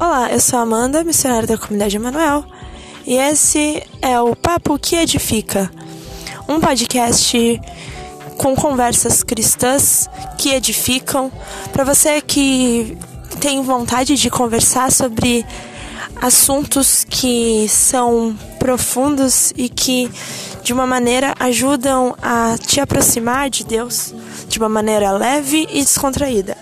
Olá, eu sou Amanda, missionária da comunidade Emanuel, e esse é o Papo que Edifica, um podcast com conversas cristãs que edificam para você que tem vontade de conversar sobre assuntos que são profundos e que de uma maneira ajudam a te aproximar de Deus de uma maneira leve e descontraída.